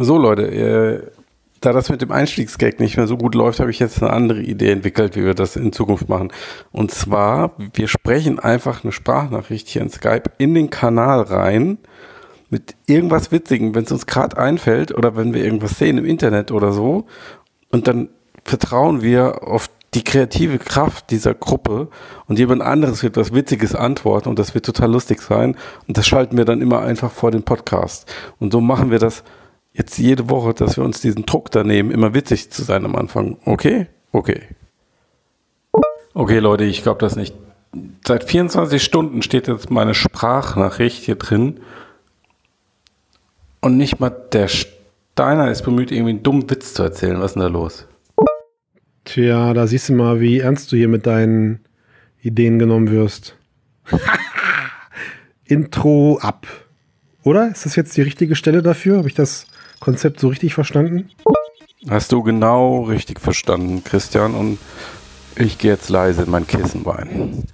So Leute, äh, da das mit dem Einstiegsgag nicht mehr so gut läuft, habe ich jetzt eine andere Idee entwickelt, wie wir das in Zukunft machen. Und zwar, wir sprechen einfach eine Sprachnachricht hier in Skype in den Kanal rein mit irgendwas Witzigem, wenn es uns gerade einfällt oder wenn wir irgendwas sehen im Internet oder so. Und dann vertrauen wir auf die kreative Kraft dieser Gruppe und jemand anderes wird was Witziges antworten und das wird total lustig sein. Und das schalten wir dann immer einfach vor den Podcast. Und so machen wir das jetzt jede Woche, dass wir uns diesen Druck da nehmen, immer witzig zu sein am Anfang. Okay? Okay. Okay, Leute, ich glaube das nicht. Seit 24 Stunden steht jetzt meine Sprachnachricht hier drin. Und nicht mal der Steiner ist bemüht, irgendwie einen dummen Witz zu erzählen. Was ist denn da los? Tja, da siehst du mal, wie ernst du hier mit deinen Ideen genommen wirst. Intro ab. Oder? Ist das jetzt die richtige Stelle dafür? Habe ich das Konzept so richtig verstanden? Hast du genau richtig verstanden, Christian. Und ich gehe jetzt leise in mein Kissen rein.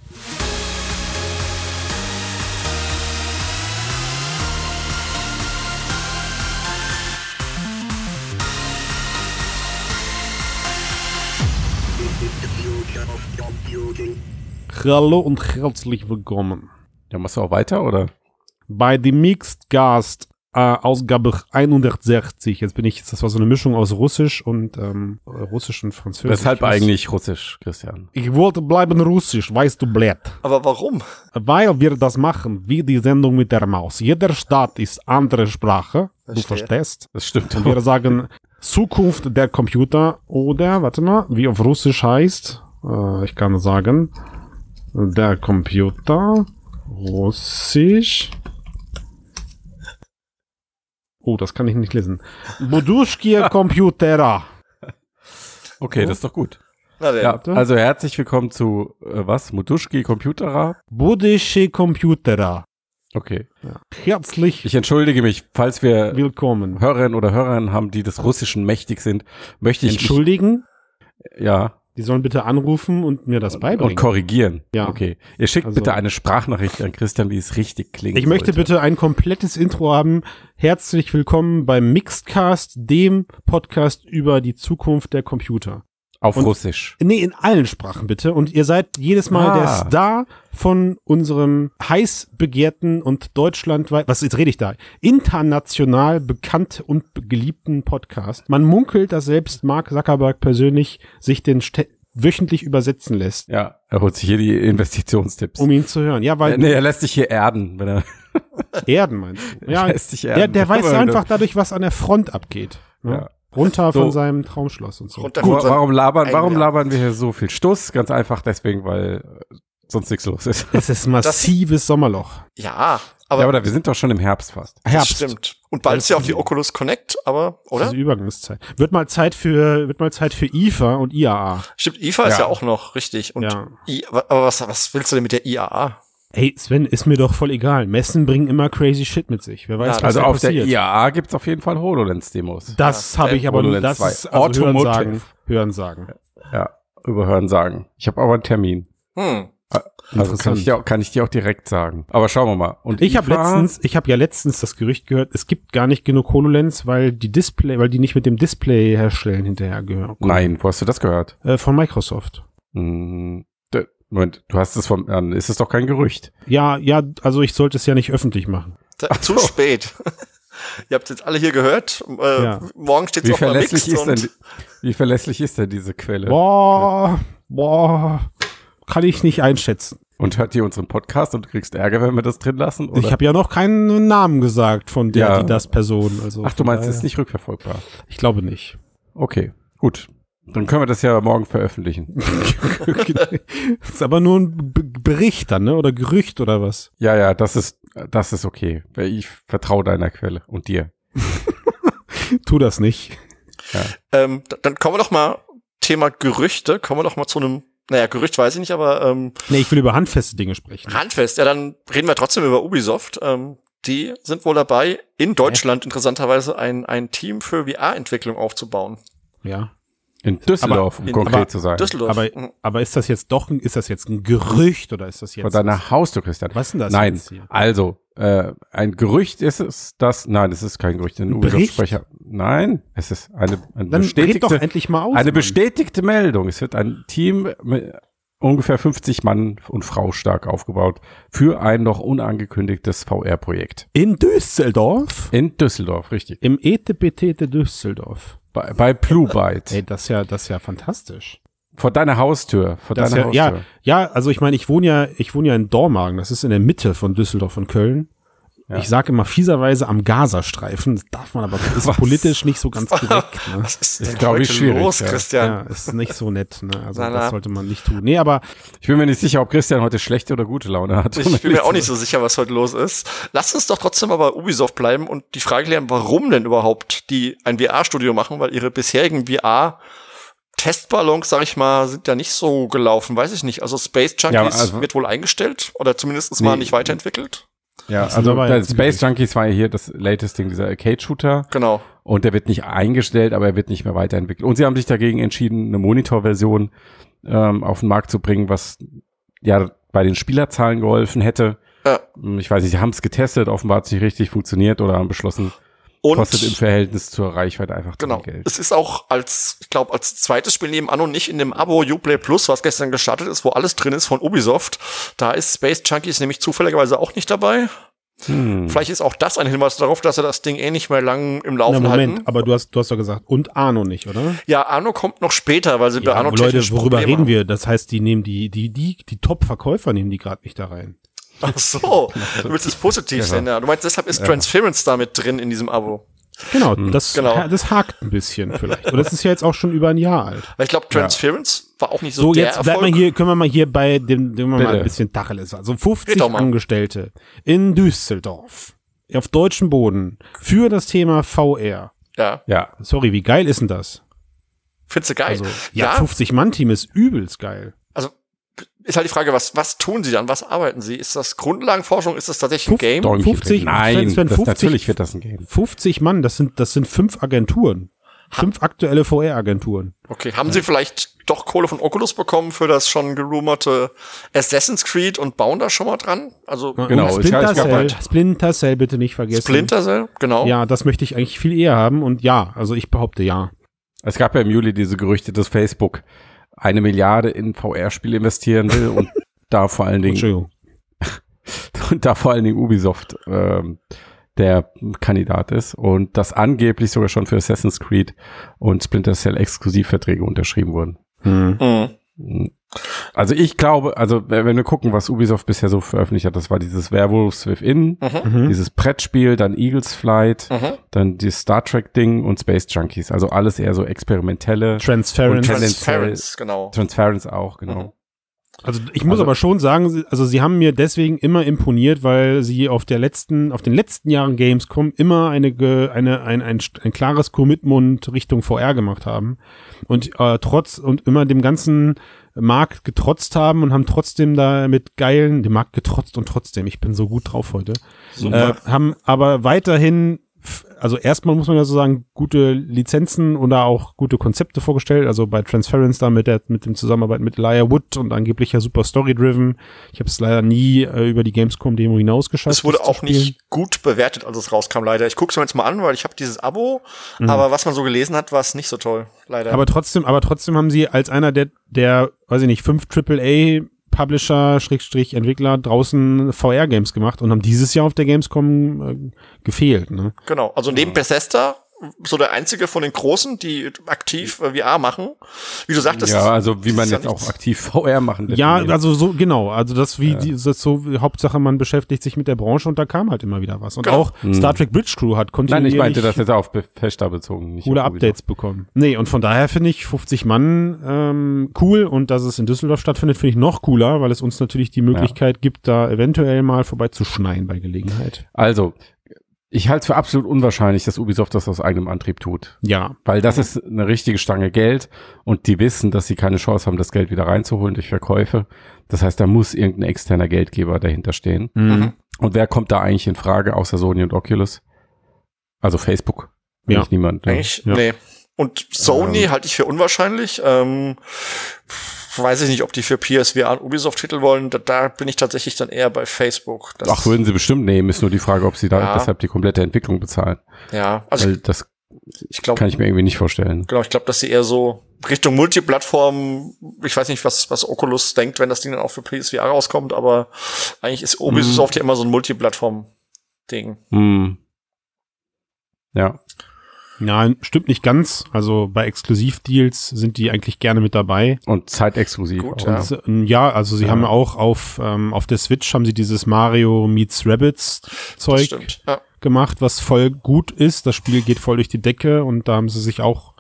Hallo und herzlich willkommen Ja, machst du auch weiter, oder? bei dem Mixed Cast äh, Ausgabe 160. Jetzt bin ich, das war so eine Mischung aus Russisch und ähm, Russisch und Französisch. Weshalb eigentlich Russisch, Christian? Ich wollte bleiben Russisch, weißt du, blöd. Aber warum? Weil wir das machen, wie die Sendung mit der Maus. Jeder Staat ist andere Sprache, du Verstehe. verstehst. Das stimmt. Und wir sagen Zukunft der Computer oder, warte mal, wie auf Russisch heißt, äh, ich kann sagen, der Computer, Russisch. Oh, das kann ich nicht lesen. Buduschkie Computera. Okay, das ist doch gut. Ja, also herzlich willkommen zu, äh, was? Mutuschki Computerer? Budische Computera. Okay. Herzlich Ich entschuldige mich, falls wir willkommen. Hörerinnen oder Hörerinnen haben, die des Russischen mächtig sind, möchte ich mich, Entschuldigen, ja, die sollen bitte anrufen und mir das und beibringen. korrigieren. Ja. Okay. Ihr schickt Also- bitte eine Sprachnachricht an Christian, wie es richtig klingt. Ich möchte bitte ein komplettes Intro haben. Herzlich willkommen beim Mixedcast, dem Podcast über die Zukunft der Computer. Auf und- Russisch. Nee, in allen Sprachen bitte. Und ihr seid jedes Mal Ah. der Star von unserem heiß begehrten und deutschlandweit, was jetzt rede ich da, international bekannt und geliebten Podcast. Man munkelt, dass selbst Mark Zuckerberg persönlich sich den Stä- wöchentlich übersetzen lässt, Ja, er holt sich hier die Investitionstipps. um ihn zu hören. Ja, weil nee, er lässt sich hier erden, wenn er Erden meinst du? Ja, lässt sich der, erden. der weiß Aber einfach dadurch, was an der Front abgeht. Ne? Ja. Runter von So. seinem Traumschloss und so. Runter Gut, von seinem warum labern, warum labern wir hier so viel Stuss? Ganz einfach deswegen, weil äh, sonst nichts los ist. Es ist massives Sommerloch. Ja, aber, ja, aber da, wir sind doch schon im Herbst fast. das Herbst. stimmt. Und bald ist ja auch die Oculus Connect, aber, oder? Diese Übergangszeit. Wird mal Zeit für, wird mal Zeit für IFA und IAA. Stimmt, IFA ist Ja. ja auch noch richtig. Und Ja. I, aber was, was willst du denn mit der IAA? Ey, Sven, ist mir doch voll egal. Messen bringen immer crazy shit mit sich. Wer weiß, Ja, was Also da auf der. IAA gibt's auf jeden Fall HoloLens-Demos. Das Ja, habe ich aber nur, das 2. ist also Hören sagen. Hören sagen. Ja, über Hören sagen. Ich habe aber einen Termin. Hm. Also kann ich, dir auch, kann ich dir auch direkt sagen. Aber schauen wir mal. Und Ich habe letztens, ich habe ja letztens das Gerücht gehört, es gibt gar nicht genug HoloLens, weil die Display, weil die nicht mit dem Display herstellen hinterher gehören. Nein, wo hast du das gehört? Äh, von Microsoft. Hm, Moment, du hast es von, dann ist es doch kein Gerücht. Ja, ja, also ich sollte es ja nicht öffentlich machen. Da, zu spät. Ihr habt jetzt alle hier gehört. Äh, Ja. Morgen steht's Wie auf verlässlich, ist denn, wie verlässlich ist denn diese Quelle? Boah, boah, kann ich nicht einschätzen. Und hört ihr unseren Podcast und du kriegst Ärger, wenn wir das drin lassen? Oder? Ich habe ja noch keinen Namen gesagt von der, Ja. die das Person. Also Ach, du meinst, es ist nicht rückverfolgbar. Ich glaube nicht. Okay, gut. Dann können wir das ja morgen veröffentlichen. das ist aber nur ein B Bericht dann, ne? Oder Gerücht oder was? Ja, ja, das ist, das ist okay. Ich vertraue deiner Quelle und dir. Tu das nicht. ähm, d- dann kommen wir doch mal, Thema Gerüchte, kommen wir doch mal zu einem, naja, Gerücht weiß ich nicht, aber ähm, Nee, ich will über handfeste Dinge sprechen. Handfest, ja, dann reden wir trotzdem über Ubisoft. Ähm, die sind wohl dabei, in Deutschland interessanterweise ein, ein Team für VR-Entwicklung aufzubauen. Ja. In Düsseldorf, um in- konkret aber zu sein. Düsseldorf. Aber, Mhm. aber ist das jetzt doch, ein, ist das jetzt ein Gerücht oder ist das Vor jetzt? deiner Haustür, Christian. Was ist denn das Nein, jetzt hier? also, äh, ein Gerücht ist es, dass, nein, es ist kein Gerücht, ein Bericht? Ubisoft-Sprecher. Nein, es ist eine, eine Dann bestätigte, doch endlich mal aus. eine Mann. bestätigte Meldung. Es wird ein Team mit ungefähr 50 Mann und Frau stark aufgebaut für ein noch unangekündigtes VR-Projekt. In Düsseldorf? In Düsseldorf, richtig. Im ETBT de Düsseldorf. Bei, bei Blue Byte. Ey, das ist ja, das ist ja fantastisch. Vor deiner Haustür. Vor Das deiner ja, Haustür. ja, ja, also ich meine, ich wohne ja, ich wohne ja in Dormagen, das ist in der Mitte von Düsseldorf und Köln. Ja. Ich sage immer fieserweise am Gazastreifen, das darf man aber, ist Was? politisch nicht so ganz korrekt. Ne? Was ist Das denn glaub ich heute schwierig, los, ja. Christian? Ja, ist nicht so nett. Ne? Also Na, na. das sollte man nicht tun. Nee, aber Ich bin mir nicht sicher, ob Christian heute schlechte oder gute Laune hat. Ich bin mir auch nicht so sicher, was heute los ist. Lasst uns doch trotzdem mal bei Ubisoft bleiben und die Frage klären, warum denn überhaupt die ein VR-Studio machen, weil ihre bisherigen VR Testballons, sag ich mal, sind ja nicht so gelaufen, weiß ich nicht. Also Space Junkies Ja, also- wird wohl eingestellt oder zumindest mal Nee. nicht weiterentwickelt. Ja, Das also Space Junkies war ja hier das latest Ding, dieser Arcade-Shooter. Genau. Und der wird nicht eingestellt, aber er wird nicht mehr weiterentwickelt. Und sie haben sich dagegen entschieden, eine Monitorversion ähm, auf den Markt zu bringen, was ja bei den Spielerzahlen geholfen hätte. Ja. Hm, Ich weiß nicht, sie haben es getestet, offenbar hat es nicht richtig funktioniert oder haben beschlossen, Und kostet im Verhältnis zur Reichweite einfach zu Genau. viel Geld. Es ist auch als, ich glaube, als zweites Spiel neben Anno nicht in dem Abo Uplay Plus, was gestern gestartet ist, wo alles drin ist von Ubisoft. Da ist Space Junkies nämlich zufälligerweise auch nicht dabei. Hm. Vielleicht ist auch das ein Hinweis darauf, dass sie das Ding eh nicht mehr lang im na, Laufen Moment, halten. aber du hast, du hast doch gesagt, und Arno nicht, oder? Ja, Arno kommt noch später, weil sie bei Ja, Arno aber Leute, technisch worüber Probleme reden wir? Das heißt, die nehmen die, die, die, die Top-Verkäufer nehmen die gerade nicht da rein. Ach so, du willst es positiv sehen, ja. Du meinst, deshalb ist Transference damit drin in diesem Abo. Genau, das, Genau. das hakt ein bisschen vielleicht. Und das ist ja jetzt auch schon über ein Jahr alt. Weil ich glaube, Transference war auch nicht so, So, der jetzt bleibt Erfolg. mal hier, können wir mal hier bei dem, dem wir mal ein bisschen Tacheles. Also Red 50 doch mal. Angestellte in Düsseldorf auf deutschem Boden für das Thema VR. Ja, Ja, Sorry, wie geil ist denn das? findest du geil. Also, ja, ja, 50-Mann-Team ist übelst geil. Also ist halt die Frage, was, was tun sie dann? Was arbeiten sie? Ist das Grundlagenforschung? Ist das tatsächlich ein Game? Däumchen 50 drehen. Nein, Sven, das, 50 natürlich wird das ein Game. 50 Mann, das sind, das sind fünf Agenturen. Fünf aktuelle VR-Agenturen. Okay, haben sie vielleicht doch Kohle von Oculus bekommen für das schon gerumorte Assassin's Creed und bauen da schon mal dran? Also Genau, Splinter Cell, halt- Splinter Cell bitte nicht vergessen. Splinter Cell, genau. Ja, das möchte ich eigentlich viel eher haben und ja, also ich behaupte ja. Es gab ja im Juli diese Gerüchte, dass Facebook eine Milliarde in VR-Spiele investieren will und da vor allen Dingen Entschuldigung. und da vor allen Dingen Ubisoft ähm, der Kandidat ist und dass angeblich sogar schon für Assassin's Creed und Splinter Cell Exklusivverträge unterschrieben wurden. Mhm. Also ich glaube, also wenn wir gucken, was Ubisoft bisher so veröffentlicht hat, das war dieses Werewolves Within, Mhm. dieses Brettspiel, dann Eagles Flight, Mhm. dann die Star Trek Ding und Space Junkies. Also alles eher so experimentelle. Transparent. Und Transference, genau. Transference auch, genau. Also ich muss Also- aber schon sagen, sie- also sie haben mir deswegen immer imponiert, weil sie auf der letzten, auf den letzten Jahren Gamescom immer eine, eine ein, ein, ein klares Commitment Richtung VR gemacht haben und äh, trotz und immer dem ganzen Markt getrotzt haben und haben trotzdem da mit geilen, dem Markt getrotzt und trotzdem, ich bin so gut drauf heute, äh, haben aber weiterhin also erstmal muss man ja so sagen, gute Lizenzen oder auch gute Konzepte vorgestellt. Also bei Transference da mit der mit dem Zusammenarbeit mit Elijah Wood und angeblich ja super Story-driven. Ich habe es leider nie äh, über die Gamescom-Demo hinaus geschafft. Es wurde auch nicht gut bewertet, als es rauskam, leider. Ich gucke es mir jetzt mal an, weil ich habe dieses Abo, aber was man so gelesen hat, war es nicht so toll, leider. Mhm. Aber trotzdem, aber trotzdem haben sie als einer der, der, weiß ich nicht, fünf AAA Publisher, Schrägstrich, Entwickler draußen VR-Games gemacht und haben dieses Jahr auf der Gamescom äh, gefehlt. Ne? genau, also neben Bethesda so der einzige von den Großen, die aktiv äh, VR machen. Wie du sagtest, Ja, also wie man ist ja jetzt auch aktiv VR machen lässt. Ja, also so, genau. Also das wie die, das so, Hauptsache man beschäftigt sich mit der Branche und da kam halt immer wieder was. Und Genau. auch Star Trek Bridge Crew hat Nein, ich kontinuierlich meinte das jetzt auf Bethesda bezogen. Nicht coole. Updates bekommen. Nee, und von daher finde ich 50 Mann ähm, cool und dass es in Düsseldorf stattfindet, finde ich noch cooler, weil es uns natürlich die Möglichkeit gibt, da eventuell mal vorbeizuschneien bei Gelegenheit. Also, ich halte es für absolut unwahrscheinlich, dass Ubisoft das aus eigenem Antrieb tut. Ja. Weil das ist eine richtige Stange Geld und die wissen, dass sie keine Chance haben, das Geld wieder reinzuholen durch Verkäufe. Das heißt, da muss irgendein externer Geldgeber dahinter stehen. Mhm. Und wer kommt da eigentlich in Frage, außer Sony und Oculus? Also Facebook. Ja. Eigentlich niemand. Ne? Eigentlich, Ja. nee. Und Sony Ähm. halte ich für unwahrscheinlich. Ähm, weiß ich nicht, ob die für PSVR und Ubisoft-Titel wollen. Da, da bin ich tatsächlich dann eher bei Facebook. Das, Ach, würden sie bestimmt nehmen. Ist nur die Frage, ob sie da Ja. deshalb die komplette Entwicklung bezahlen. Ja, also Weil das, Ich glaube, kann ich mir irgendwie nicht vorstellen. genau, ich glaube, dass sie eher so Richtung Multiplattform, ich weiß nicht, was, was Oculus denkt, wenn das Ding dann auch für PSVR rauskommt, aber eigentlich ist Ubisoft ja immer so ein Multiplattform-Ding. Hm. Ja. Nein, stimmt nicht ganz. Also bei Exklusivdeals sind die eigentlich gerne mit dabei. Und zeitexklusiv. Gut, auch. ja. Und, ähm, ja, also sie Ja. haben auch auf, ähm, auf der Switch haben sie dieses Mario meets Rabbits Zeug. Ja. gemacht, was voll gut ist. Das Spiel geht voll durch die Decke und da haben sie sich auch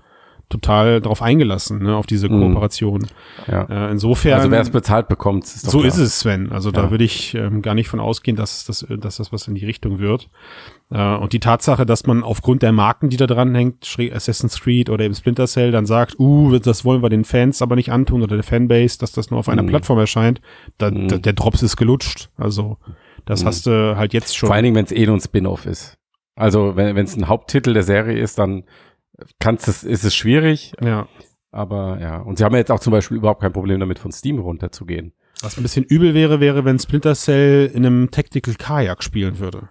total drauf eingelassen, ne, auf diese Mhm. Kooperation. Ja. Äh, insofern. Also wer es bezahlt bekommt, ist doch so klar. ist es, Sven. Also da Ja. würde ich ähm, gar nicht von ausgehen, dass das, dass das was in die Richtung wird. Äh, und die Tatsache, dass man aufgrund der Marken, die da dran hängt, Assassin's Creed oder eben Splinter Cell, dann sagt, uh, das wollen wir den Fans aber nicht antun oder der Fanbase, dass das nur auf einer Mhm. Plattform erscheint, da, Mhm. da, der Drops ist gelutscht. Also das Mhm. hast du halt jetzt schon. Vor allen Dingen, wenn es eh nur ein Spin-off ist. Also wenn es ein Haupttitel der Serie ist, dann kannst es, ist es schwierig. ja. Aber ja, und sie haben ja jetzt auch zum Beispiel überhaupt kein Problem damit, von Steam runterzugehen. Was ein bisschen übel wäre, wäre, wenn Splinter Cell in einem Tactical Kajak spielen würde.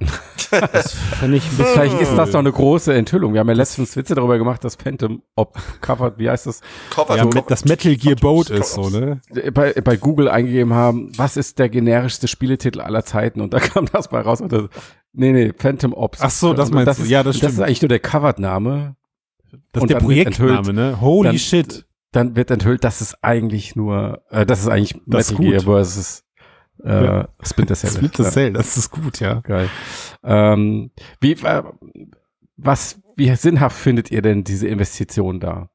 Das fände ich ein bisschen. Vielleicht ist das doch eine große Enthüllung. Wir haben ja letztens Witze darüber gemacht, dass Phantom ob covered, wie heißt das, Cover, ja, Cover- mit, das Metal Gear Boat ist so, ne? bei, bei Google eingegeben haben, was ist der generischste Spieletitel aller Zeiten? Und da kam das bei raus. Und das, nee, nee, Phantom Ops. Ach so, das meinst das du. ist, Ja, das Das stimmt. ist eigentlich nur der Covered-Name. Das ist der Projektname, ne? Holy Dann- shit. Dann wird enthüllt, dass es eigentlich nur, äh, das ist eigentlich Das ist Metal Gear gut. versus äh, Ja. Splinter Cell. Splinter. Cell, das ist gut, ja. Geil. Ähm, wie, äh, was, wie sinnhaft findet ihr denn diese Investition da?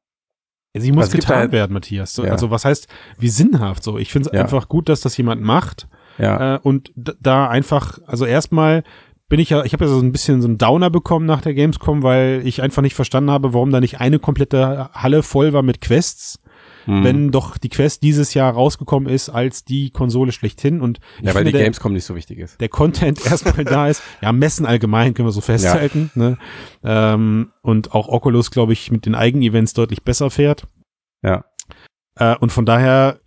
Also sie muss Also es gibt getan werden, Matthias. So, Ja. Also was heißt, wie sinnhaft so? Ich finde es Ja. einfach gut, dass das jemand macht Ja. äh, und da einfach, also erstmal bin ich ja, ich habe ja so ein bisschen so einen Downer bekommen nach der Gamescom, weil ich einfach nicht verstanden habe, warum da nicht eine komplette Halle voll war mit Quests, Hm. wenn doch die Quest dieses Jahr rausgekommen ist als die Konsole schlechthin und ja, weil finde, die der, Gamescom nicht so wichtig ist. der Content erstmal da ist. Ja, Messen allgemein können wir so festhalten. Ne? Ähm, und auch Oculus, glaube ich, mit den Eigenevents deutlich besser fährt. Ja. Äh, und von daher,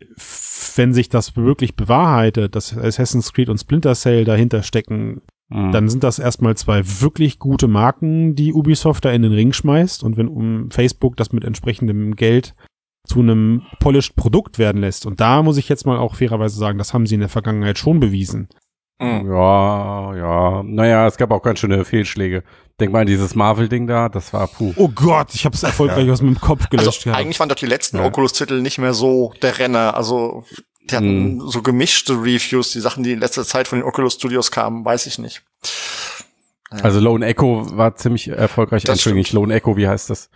wenn sich das wirklich bewahrheitet, dass Assassin's Creed und Splinter Cell dahinter stecken, Hm. dann sind das erstmal zwei wirklich gute Marken, die Ubisoft da in den Ring schmeißt. Und wenn um Facebook das mit entsprechendem Geld zu einem polished Produkt werden lässt. Und da muss ich jetzt mal auch fairerweise sagen, das haben sie in der Vergangenheit schon bewiesen. Mhm. Ja, ja. Naja, es gab auch ganz schöne Fehlschläge. Denk mal an dieses Marvel-Ding da, das war puh. Oh Gott, ich habe es erfolgreich aus meinem Kopf gelöscht. Also eigentlich waren doch die letzten Ja. Oculus-Titel nicht mehr so der Renner. Also die hatten Mhm. so gemischte Reviews, die Sachen, die in letzter Zeit von den Oculus Studios kamen, weiß ich nicht. Also Lone Echo war ziemlich erfolgreich. Das Entschuldigung, nicht Lone Echo, wie heißt das?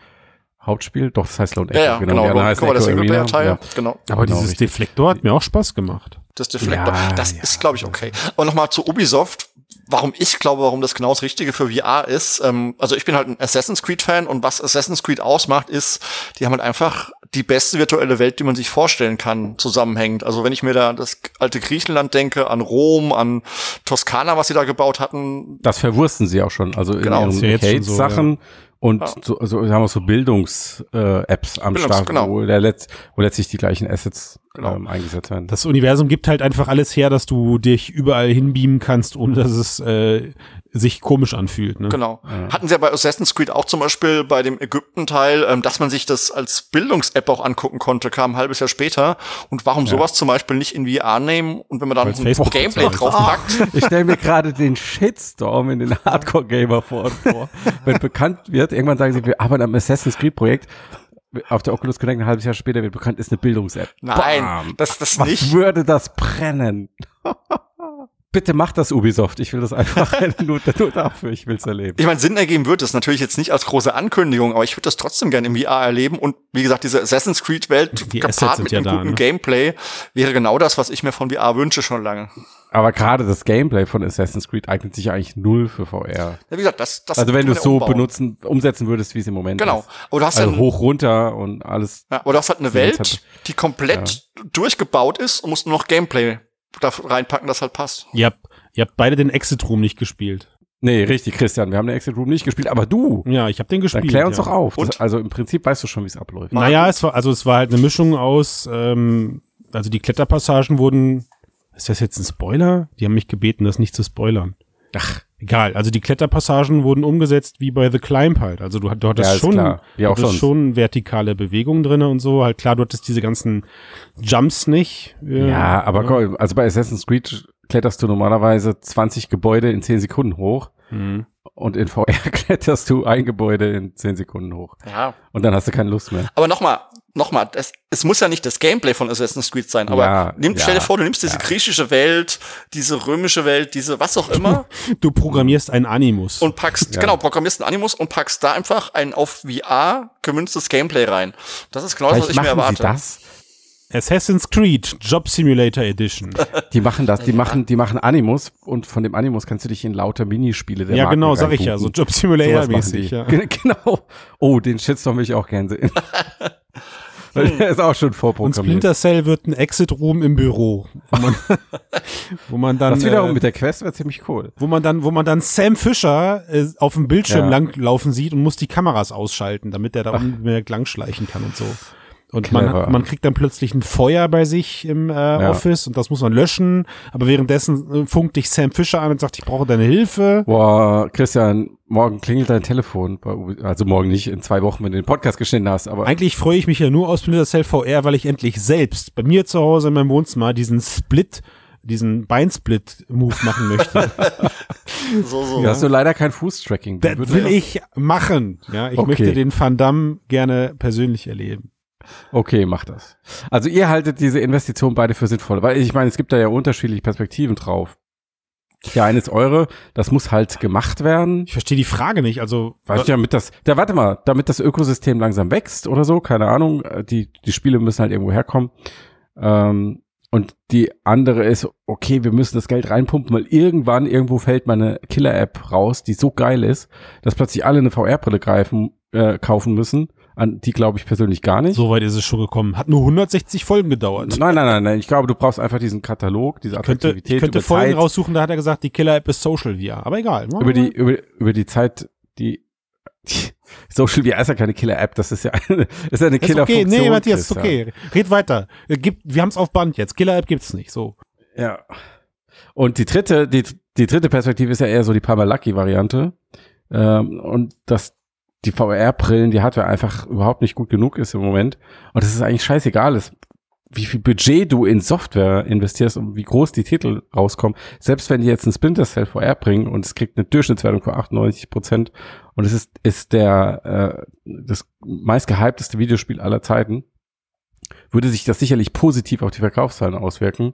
Hauptspiel? Doch, das heißt Lone Echo. Ja, ja, genau. Anderen Lone heißen Echo Echo Arena. Singleplayer-Teil. Ja. Genau. Aber Genau, dieses richtig. Deflektor hat mir auch Spaß gemacht. Das Deflector. Ja, das ja. ist, glaube ich, okay. Aber nochmal zu Ubisoft. Warum ich glaube, warum das genau das Richtige für VR ist. Ähm, also ich bin halt ein Assassin's Creed Fan und was Assassin's Creed ausmacht, ist, die haben halt einfach die beste virtuelle Welt, die man sich vorstellen kann, zusammenhängt. Also wenn ich mir da an das alte Griechenland denke, an Rom, an Toskana, was sie da gebaut hatten, Das verwursten sie auch schon. Also Genau. in ja ihren jetzt schon so, Arcade-Sachen und Ja. so, so, sagen wir so Bildungs-Apps am Bildungs- Start, genau. wo, der letzt, wo letztlich die gleichen Assets Genau. ähm, eingesetzt werden. Das Universum gibt halt einfach alles her, dass du dich überall hinbeamen kannst, ohne dass es äh, sich komisch anfühlt. Ne? Genau. Ja. Hatten sie ja bei Assassin's Creed auch zum Beispiel bei dem Ägypten-Teil, ähm, dass man sich das als Bildungs-App auch angucken konnte, kam ein halbes Jahr später. Und warum sowas zum Beispiel nicht in VR nehmen und wenn man dann ein Gameplay draufpackt, Ich stelle mir gerade den Shitstorm in den Hardcore-Gamer vor, vor. Wenn bekannt wird, irgendwann sagen sie, wir arbeiten am Assassin's Creed-Projekt. Auf der Oculus Connect ein halbes Jahr später wird bekannt, ist eine Bildungs-App. nein, Bam. das, das Was nicht. würde das brennen? Bitte macht das Ubisoft. Ich will das einfach nur, nur dafür. Ich will es erleben. Ich meine, Sinn ergeben wird es natürlich jetzt nicht als große Ankündigung, aber ich würde das trotzdem gerne im VR erleben. Und wie gesagt, diese Assassin's Creed-Welt Die Assets gepaart mit ja einem da, guten ne? Gameplay wäre genau das, was ich mir von VR wünsche schon lange. Aber gerade das Gameplay von Assassin's Creed eignet sich eigentlich null für VR. Ja, wie gesagt, das, das Also wenn du es ja so umbauen. benutzen, umsetzen würdest, wie es im Moment Genau. ist. Aber du hast Also ja hoch, runter und alles. Ja, aber du hast halt eine Ja, Welt, die komplett durchgebaut ist und musst nur noch Gameplay da reinpacken, das halt passt. Ihr, habt, ihr habt beide den Exit Room nicht gespielt. Nee, richtig, Christian. Wir haben den Exit Room nicht gespielt, aber du. Ja, ich habe den gespielt. Dann klär uns ja. doch auf. Das, also im Prinzip weißt du schon, wie es abläuft. Naja, es war, also es war halt eine Mischung aus, ähm, also die Kletterpassagen wurden, ist das jetzt ein Spoiler? Die haben mich gebeten, das nicht zu spoilern. Ach, Egal, also die Kletterpassagen wurden umgesetzt wie bei The Climb halt. Also du, du hattest Ja, schon, klar. Wie auch du hattest sonst. schon vertikale Bewegungen drinne und so. Halt klar, du hattest diese ganzen Jumps nicht. Äh, Ja, aber komm, also bei Assassin's Creed kletterst du normalerweise 20 Gebäude in 10 Sekunden hoch Mhm. und in VR kletterst du ein Gebäude in 10 Sekunden hoch. Ja. Und dann hast du keine Lust mehr. Aber nochmal, nochmal, das, es muss ja nicht das Gameplay von Assassin's Creed sein, aber Ja, nimm, ja, stell dir vor, du nimmst diese ja. griechische Welt, diese römische Welt, diese was auch immer Du programmierst einen Animus. und packst, Ja. genau, programmierst einen Animus und packst da einfach ein auf VR gemünztes Gameplay rein. Das ist genau das, was ich mir machen sie erwarte. das. Assassin's Creed Job Simulator Edition. Die machen das, die machen, die machen Animus und von dem Animus kannst du dich in lauter Minispiele der ja, Marken genau, sag ich ja. So. Job Simulator mäßig, ja. Gen- Genau. Oh, den Shitstorm will ich auch gern sehen. Weil Der ist auch schon Und vorprogrammiert. Splinter Cell wird ein Exit Room im Büro, wo man, wo man dann, Das wiederum äh, mit der Quest wäre ziemlich cool. wo man dann, wo man dann Sam Fischer äh, auf dem Bildschirm Ja. langlaufen sieht und muss die Kameras ausschalten, damit der da unbemerkt langschleichen kann und so. Und man, Clever. man kriegt dann plötzlich ein Feuer bei sich im äh, Office und das muss man löschen. Aber währenddessen äh, funkt dich Sam Fischer an und sagt, ich brauche deine Hilfe. Boah, Christian, morgen klingelt dein Telefon. Also morgen nicht, in zwei Wochen, wenn du den Podcast geschnitten hast. Aber Eigentlich freue ich mich ja nur aus Splinter Cell VR, weil ich endlich selbst bei mir zu Hause in meinem Wohnzimmer diesen Split, diesen Beinsplit-Move machen möchte. So, so. du hast nur leider kein Fußtracking. Das will ich machen. Ja, ich Okay. möchte den Van Damme gerne persönlich erleben. Okay, mach das. Also ihr haltet diese Investition beide für sinnvoll, weil ich meine, es gibt da ja unterschiedliche Perspektiven drauf. Der eine ist eure, das muss halt gemacht werden. Ich verstehe die Frage nicht. Also, Weißt du, damit das, da warte mal, damit das Ökosystem langsam wächst oder so, keine Ahnung, äh, die, die Spiele müssen halt irgendwo herkommen. Ähm, und die andere ist, okay, wir müssen das Geld reinpumpen, weil irgendwann irgendwo fällt mal eine Killer-App raus, die so geil ist, dass plötzlich alle eine VR-Brille greifen, äh, kaufen müssen. An die glaube ich persönlich gar nicht. so weit ist es schon gekommen. Hat nur 160 Folgen gedauert. Nein, nein, nein, nein. Ich glaube, du brauchst einfach diesen Katalog, diese könnte, Attraktivität ich könnte über Folgen Zeit, raussuchen, da hat er gesagt, die Killer-App ist Social VR. Aber egal. über die, über, über die Zeit, die, die Social VR ist ja keine Killer-App, das ist ja eine, ist ja eine ist okay, Killer-Funktion. nee, Matthias, ist okay. Red weiter. Gibt, wir haben es auf Band jetzt. Killer-App gibt's nicht. So. Ja. Und die dritte, die, die dritte Perspektive ist ja eher so die Parmalaki-Variante. Ähm, und dass die VR-Brillen, die Hardware einfach überhaupt nicht gut genug ist im Moment. Und das ist eigentlich scheißegal ist, wie viel Budget du in Software investierst und wie groß die Titel rauskommen. Selbst wenn die jetzt ein Splinter Cell VR bringen und es kriegt eine Durchschnittswertung von 98 Prozent und es ist, ist der, äh, das meistgehypteste Videospiel aller Zeiten, würde sich das sicherlich positiv auf die Verkaufszahlen auswirken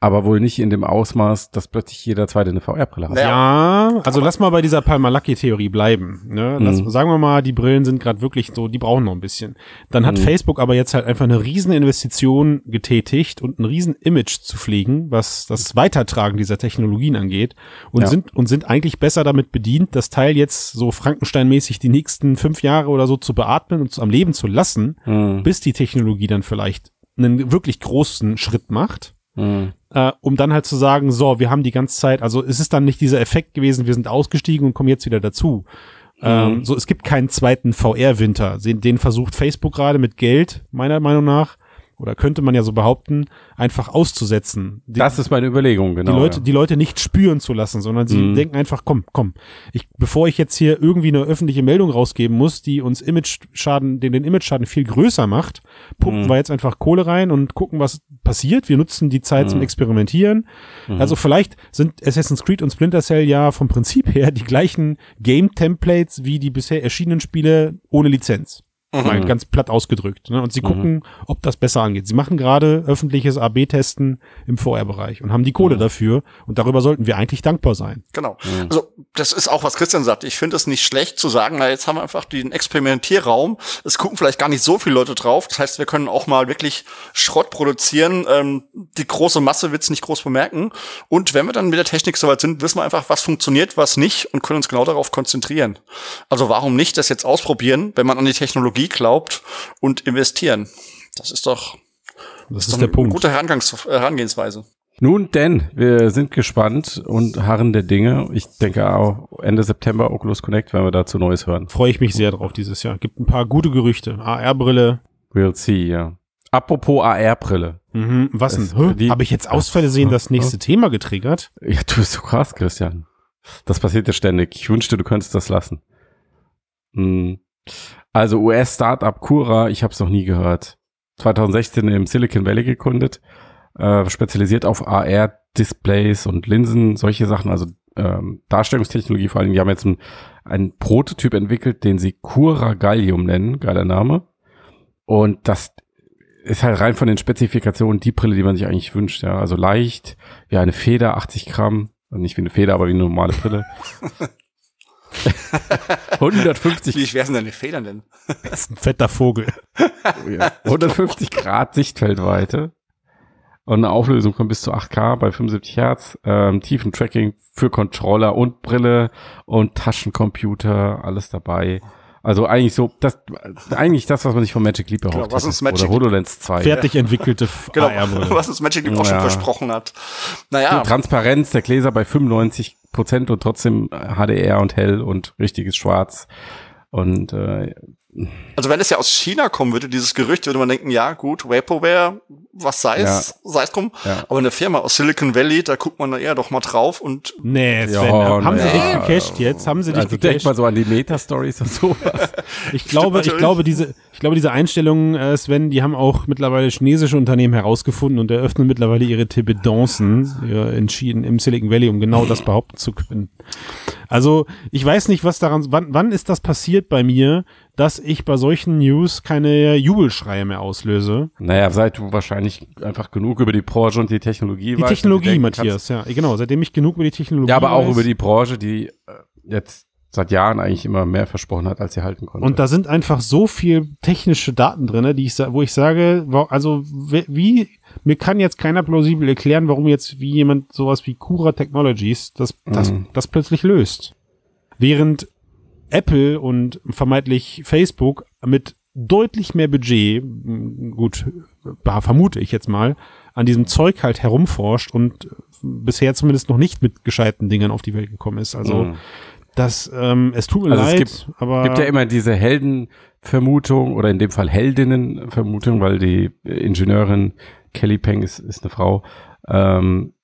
aber wohl nicht in dem Ausmaß, dass plötzlich jeder zweite eine VR-Brille hat. Ja, also lass mal bei dieser Palmalaki-Theorie bleiben. Ne? Lass, Mhm. Sagen wir mal, die Brillen sind gerade wirklich so, die brauchen noch ein bisschen. Dann hat Mhm. Facebook aber jetzt halt einfach eine riesen Investition getätigt und ein riesen Image zu pflegen, was das Weitertragen dieser Technologien angeht und Ja. sind und sind eigentlich besser damit bedient, das Teil jetzt so Frankensteinmäßig die nächsten fünf Jahre oder so zu beatmen und zu, am Leben zu lassen, Mhm. bis die Technologie dann vielleicht einen wirklich großen Schritt macht Mhm. Äh, um dann halt zu sagen, so, wir haben die ganze Zeit, also es ist dann nicht dieser Effekt gewesen, wir sind ausgestiegen und kommen jetzt wieder dazu. Ähm, so, es gibt keinen zweiten VR-Winter. Den, den versucht Facebook gerade mit Geld, meiner Meinung nach, oder könnte man ja so behaupten, einfach auszusetzen. Die, Das ist meine Überlegung, genau. die Leute, ja. die Leute nicht spüren zu lassen, sondern sie Mhm. denken einfach, komm, komm, ich, bevor ich jetzt hier irgendwie eine öffentliche Meldung rausgeben muss, die uns Image-Schaden, den, den Image-Schaden viel größer macht, pumpen Mhm. wir jetzt einfach Kohle rein und gucken, was passiert. Wir nutzen die Zeit zum Mhm. Experimentieren. Mhm. Also vielleicht sind Assassin's Creed und Splinter Cell ja vom Prinzip her die gleichen Game-Templates wie die bisher erschienenen Spiele ohne Lizenz. Mal ganz platt ausgedrückt. Ne? Und sie Mhm. gucken, ob das besser angeht. Sie machen gerade öffentliches AB-Testen im VR-Bereich und haben die Kohle Mhm. dafür. Und darüber sollten wir eigentlich dankbar sein. Genau. Also das ist auch, was Christian sagt. Ich finde es nicht schlecht zu sagen, na jetzt haben wir einfach den Experimentierraum. Es gucken vielleicht gar nicht so viele Leute drauf. Das heißt, wir können auch mal wirklich Schrott produzieren. Ähm, die große Masse wird es nicht groß bemerken. Und wenn wir dann mit der Technik soweit sind, wissen wir einfach, was funktioniert, was nicht und können uns genau darauf konzentrieren. Also warum nicht das jetzt ausprobieren, wenn man an die Technologie glaubt und investieren? Das ist doch, Das ist doch der eine Punkt. gute Herangangs Herangehensweise. Nun denn, wir sind gespannt und harren der Dinge. Ich denke auch Ende September Oculus Connect werden wir dazu Neues hören. Freue ich mich sehr drauf dieses Jahr. Gibt ein paar gute Gerüchte. AR-Brille. We'll see, ja. Apropos AR-Brille. Mhm. Was denn? die- Habe ich jetzt aus Versehen das nächste Thema getriggert? Ja, du bist so krass, Christian. Das passiert ja ständig. Ich wünschte, du könntest das lassen. Hm. Also US-Startup Cura, ich habe es noch nie gehört. 2016 im Silicon Valley gegründet, äh, spezialisiert auf AR-Displays und Linsen, solche Sachen, also ähm, Darstellungstechnologie vor allem. Die haben jetzt einen, Prototyp entwickelt, den sie Cura Gallium nennen, geiler Name. Und das ist halt rein von den Spezifikationen die Brille, die man sich eigentlich wünscht. Ja, also leicht, wie eine Feder, 80 Gramm, nicht wie eine Feder, aber wie eine normale Brille. 150 Wie schwer sind deine Federn denn? Das ist ein fetter Vogel. 150 Grad Sichtfeldweite und eine Auflösung von bis zu 8K bei 75 Hertz, ähm, tiefen Tracking für Controller und Brille und Taschencomputer, alles dabei. Also eigentlich so, das, eigentlich das, was man sich von Magic Leap erhofft Genau, was uns Magic- Oder HoloLens 2. Fertig entwickelte Genau, was uns Magic Leap auch schon Ja. versprochen hat. Naja, Die Transparenz der Gläser bei 95 Prozent und trotzdem HDR und hell und richtiges Schwarz. Und äh, also wenn es ja aus China kommen würde, dieses Gerücht, würde man denken, ja gut, Vaporware, was sei es, sei es drum. Ja. Aber eine Firma aus Silicon Valley, da guckt man da eher doch mal drauf und Nee, Sven, Ja, haben sie na dich ja. gecached jetzt? Haben sie dich also denk gecached? mal so an die Meta-Stories und sowas. Ich glaube, ich glaube, diese, ich glaube, diese Einstellungen, äh, Sven, die haben auch mittlerweile chinesische Unternehmen herausgefunden und eröffnen mittlerweile ihre Tebedancen äh, in China, im Silicon Valley, um genau das behaupten zu können. Also, ich weiß nicht, was daran, wann, wann ist das passiert bei mir, dass ich bei solchen News keine Jubelschreie mehr auslöse? naja, seit du wahrscheinlich einfach genug über die Branche und die Technologie Die weißt Technologie, dir denken Matthias, ja, genau, seitdem ich genug über die Technologie Ja, aber auch weiß. über die Branche, die äh, jetzt seit Jahren eigentlich immer mehr versprochen hat, als sie halten konnte. Und da sind einfach so viel technische Daten drinne, die ich, wo ich sage, also wie, mir kann jetzt keiner plausibel erklären, warum jetzt wie jemand sowas wie Cura Technologies das, das, Mhm. das plötzlich löst. Während Apple und vermeintlich Facebook mit deutlich mehr Budget, gut, vermute ich jetzt mal, an diesem Zeug halt herumforscht und äh, bisher zumindest noch nicht mit gescheiten Dingern auf die Welt gekommen ist. Also Mhm. Das, ähm, es tut mir Also es leid, gibt- aber gibt ja immer diese Heldenvermutung oder in dem Fall Heldinnenvermutung, weil die Ingenieurin Kelly Peng ist, ist eine Frau, ähm,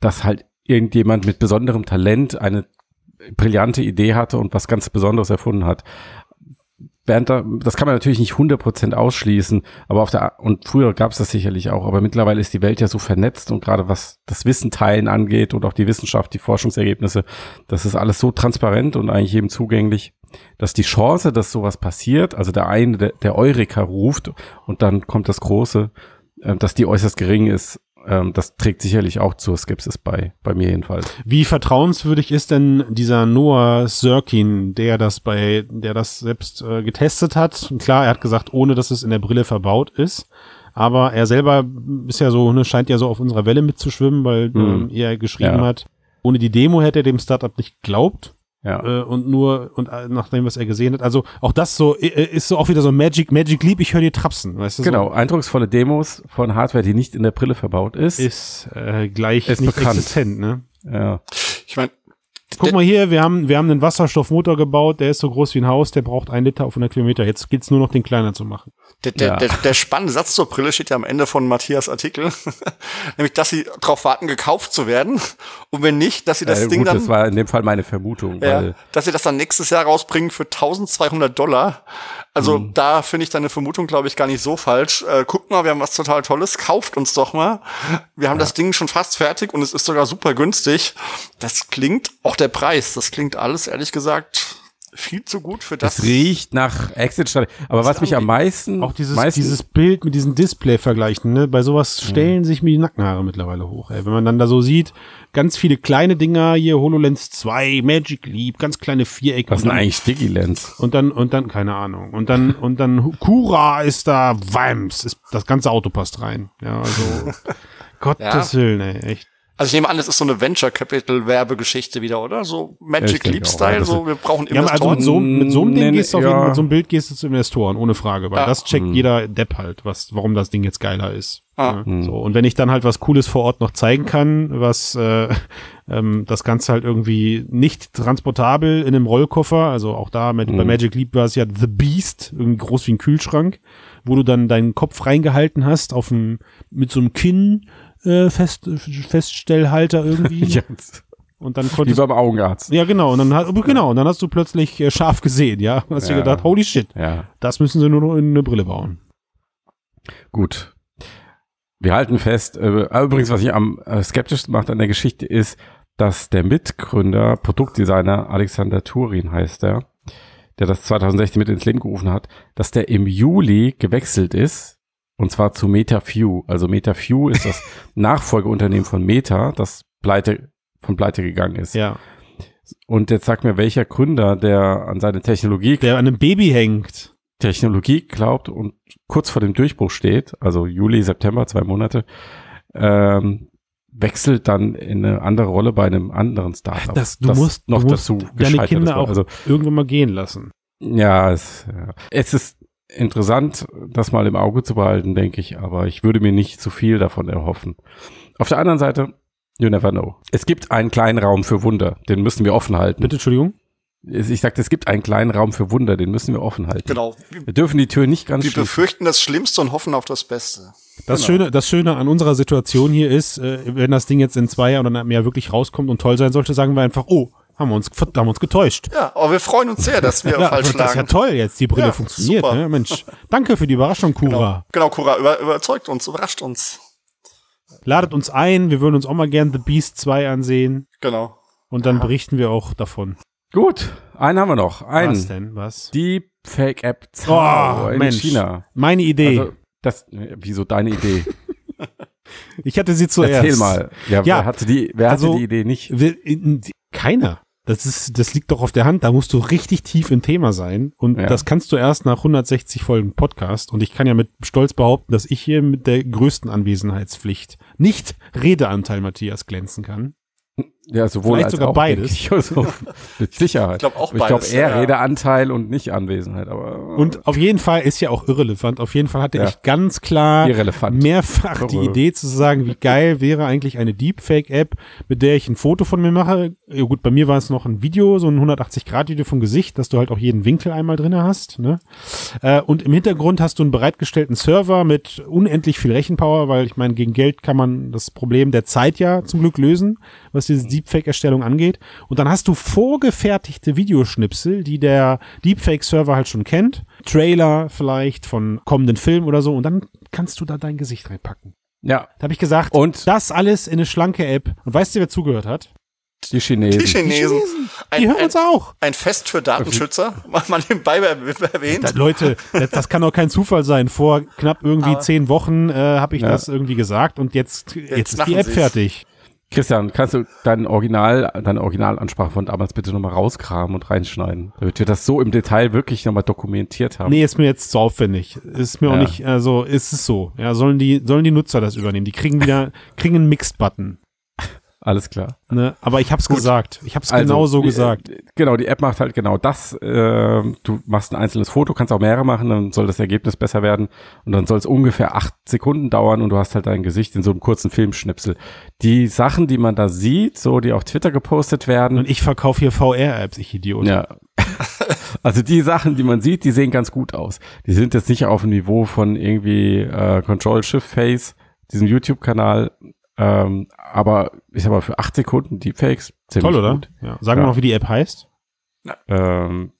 dass halt irgendjemand mit besonderem Talent eine brillante Idee hatte und was ganz Besonderes erfunden hat. Während da, das kann man natürlich nicht 100% ausschließen, aber auf der, und früher gab es das sicherlich auch, aber mittlerweile ist die Welt ja so vernetzt und gerade was das Wissen teilen angeht und auch die Wissenschaft, die Forschungsergebnisse, das ist alles so transparent und eigentlich jedem zugänglich, dass die Chance, dass sowas passiert, also der eine, der, der Eureka ruft und dann kommt das Große, äh, dass die äußerst gering ist, ähm, das trägt sicherlich auch zur Skepsis bei, bei mir jedenfalls. Wie vertrauenswürdig ist denn dieser Noah Sirkin, der das bei, der das selbst äh, getestet hat? Klar, er hat gesagt, ohne dass es in der Brille verbaut ist. Aber er selber ist ja so, ne, scheint ja so auf unserer Welle mitzuschwimmen, weil ähm, er geschrieben Ja. hat, ohne die Demo hätte er dem Startup nicht geglaubt. Ja. Äh, und nur, und äh, nach dem, was er gesehen hat. Also auch das so, äh, ist so auch wieder so Magic, Magic Leap, ich höre dir trapsen, weißt du? Genau, eindrucksvolle Demos von Hardware, die nicht in der Brille verbaut ist. So, ist äh, gleich Ist nicht bekannt. existent, ne? ja. ich meine, Guck mal hier, wir haben, wir haben einen Wasserstoffmotor gebaut, der ist so groß wie ein Haus, der braucht ein Liter auf 100 Kilometer. Jetzt geht's nur noch, den kleiner zu machen. Der, der, Ja. der, der spannende Satz zur Brille steht ja am Ende von Matthias Artikel, nämlich, dass sie darauf warten, gekauft zu werden. Und wenn nicht, dass sie das äh, Ding gut, dann, das war in dem Fall meine Vermutung, ja, dass sie das dann nächstes Jahr rausbringen für 1200 Dollar. Also Mhm. da finde ich deine Vermutung, glaube ich, gar nicht so falsch. Äh, guckt mal, wir haben was total Tolles, kauft uns doch mal. Wir haben das Ding schon fast fertig und es ist sogar super günstig. Das klingt, auch der Preis, das klingt alles, ehrlich gesagt, viel zu gut für das. es riecht nach Exit-Strategie. Aber was mich am meisten, Auch dieses, meisten dieses Bild mit diesem Display vergleichen, ne? Bei sowas stellen sich mir die Nackenhaare mittlerweile hoch, ey. Wenn man dann da so sieht, ganz viele kleine Dinger, hier HoloLens 2, Magic Leap, ganz kleine Vierecke. was sind eigentlich Sticky Lens? Und dann, und dann, keine Ahnung. Und dann, und dann, Cura ist da, Wams, ist, das ganze Auto passt rein. Ja, also, Gottes Willen, ey, echt. Also ich nehme an, das ist so eine Venture Capital Werbegeschichte wieder, oder? So Ja, Magic Leap auch, Style, ja, das so wir brauchen Ja, also Investoren. mit so, mit so einem Ding gehst du auf ja. jeden Fall, mit so einem Bild gehst du zu Investoren, ohne Frage, weil Ja. das checkt jeder Depp halt, was, warum das Ding jetzt geiler ist. Ah. Ja, so. Und wenn ich dann halt was Cooles vor Ort noch zeigen kann, was äh, ähm, das Ganze halt irgendwie nicht transportabel in einem Rollkoffer, also auch da mit, bei Magic Leap war es ja The Beast, irgendwie groß wie ein Kühlschrank, wo du dann deinen Kopf reingehalten hast, auf dem, mit so einem Kinn äh, fest, Feststellhalter irgendwie. Ja. und dann Wie konntest beim Augenarzt. ja genau und dann genau und dann hast du plötzlich äh, scharf gesehen, ja, und hast dir Ja. gedacht, holy shit, Ja, das müssen sie nur noch in eine Brille bauen. gut. Wir halten fest, äh, ah, übrigens, was ich am äh, skeptischsten macht an der Geschichte ist, dass der Mitgründer, Produktdesigner Alexander Turin heißt er, der das 2016 mit ins Leben gerufen hat, dass der im Juli gewechselt ist, und zwar zu MetaView. Also MetaView ist das Nachfolgeunternehmen von Meta, das pleite, von pleite gegangen ist. Ja, Und jetzt sag mir, welcher Gründer, der an seine Technologie, der an einem Baby hängt. Technologie glaubt und kurz vor dem Durchbruch steht, also Juli, September, zwei Monate, ähm, wechselt dann in eine andere Rolle bei einem anderen Startup. Das, du musst, noch du musst dazu deine Kinder ist. auch Also irgendwann mal gehen lassen. ja, es, ja, es ist interessant, das mal im Auge zu behalten, denke ich, aber ich würde mir nicht zu viel davon erhoffen. Auf der anderen Seite, you never know. Es gibt einen kleinen Raum für Wunder, den müssen wir offen halten. Bitte, Entschuldigung. Ich sagte, es gibt einen kleinen Raum für Wunder, den müssen wir offen halten. Genau. Wir, dürfen die Tür nicht ganz wir schließen. befürchten das Schlimmste und hoffen auf das Beste. Das, Genau. Schöne, das Schöne an unserer Situation hier ist, äh, wenn das Ding jetzt in zwei Jahren oder mehr wirklich rauskommt und toll sein sollte, sagen wir einfach, oh, haben wir uns, haben uns getäuscht. Ja, aber wir freuen uns sehr, dass wir Ja, falsch das ist ja lagen. toll jetzt, die Brille Ja, funktioniert. Ne? Mensch, danke für die Überraschung, Kura. Genau, Cora, über, überzeugt uns, überrascht uns. Ladet uns ein, wir würden uns auch mal gern The Beast 2 ansehen Genau. und dann berichten wir auch davon. Gut, einen haben wir noch. Was Einen. denn, was? Deepfake-App Zao Oh, in Mensch. China. Meine Idee. Also, das, wieso deine Idee? ich hatte sie zuerst. Erzähl mal. Ja, Ja, wer hatte die, wer also- hatte die Idee nicht? In- Keiner. Das ist, das liegt doch auf der Hand. Da musst du richtig tief im Thema sein. Und Ja. das kannst du erst nach 160 Folgen Podcast. Und ich kann ja mit Stolz behaupten, dass ich hier mit der größten Anwesenheitspflicht nicht Redeanteil Matthias glänzen kann. Ja, sowohl Vielleicht als sogar auch, beides. Ich, also, mit Sicherheit. Ich glaube auch Aber ich glaube beides. eher ja. Redeanteil und nicht Anwesenheit, aber Und auf jeden Fall ist ja auch irrelevant. Auf jeden Fall hatte Ja. ich ganz klar irrelevant. mehrfach die. Idee zu sagen, wie geil wäre eigentlich eine Deepfake-App, mit der ich ein Foto von mir mache. Ja, gut, bei mir war es noch ein Video, so ein 180-Grad-Video vom Gesicht, dass du halt auch jeden Winkel einmal drinne hast. Ne? Äh, und im Hintergrund hast du einen bereitgestellten Server mit unendlich viel Rechenpower, weil ich meine, gegen Geld kann man das Problem der Zeit ja zum Glück lösen, was diese Deepfake-Erstellung angeht. Und dann hast du vorgefertigte Videoschnipsel, die der Deepfake-Server halt schon kennt. Trailer vielleicht von kommenden Filmen oder so. Und dann kannst du da dein Gesicht reinpacken. ja, Da habe ich gesagt, Und- das alles in eine schlanke App. Und weißt du, wer zugehört hat? die Chinesen. Die Chinesen. Die Ein, hören ein, uns auch. ein Fest für Datenschützer, was man nebenbei erwähnt. Da, Leute, das, das kann doch kein Zufall sein. Vor knapp irgendwie Aber- zehn Wochen äh, habe ich Ja. das irgendwie gesagt und jetzt, jetzt, ist machen die App sie's. fertig. Christian, kannst du dein Original, deine Originalansprache von damals bitte nochmal rauskramen und reinschneiden, damit wir das so im Detail wirklich nochmal dokumentiert haben? Nee, ist mir jetzt zu aufwendig. Ist mir auch Ja. nicht, also ist es so. Ja, sollen die, sollen die Nutzer das übernehmen? Die kriegen wieder, kriegen einen Mixed-Button. Alles klar. Ne? Aber ich hab's gesagt. Ich hab's Also, genau so die- gesagt. äh, Genau, die App macht halt genau das. Äh, du machst ein einzelnes Foto, kannst auch mehrere machen, dann soll das Ergebnis besser werden. Und dann soll es ungefähr acht Sekunden dauern und du hast halt dein Gesicht in so einem kurzen Filmschnipsel. Die Sachen, die man da sieht, so die auf Twitter gepostet werden, Und ich verkaufe hier VR-Apps, ich Idiot. ja. also die Sachen, die man sieht, die sehen ganz gut aus. Die sind jetzt nicht auf dem Niveau von irgendwie äh, Control Shift Face, diesem YouTube-Kanal. Ähm, aber ich sag mal, für acht Sekunden Deepfakes ziemlich Toll, oder? gut. Ja. Sagen wir Ja. noch, wie die App heißt. Ähm,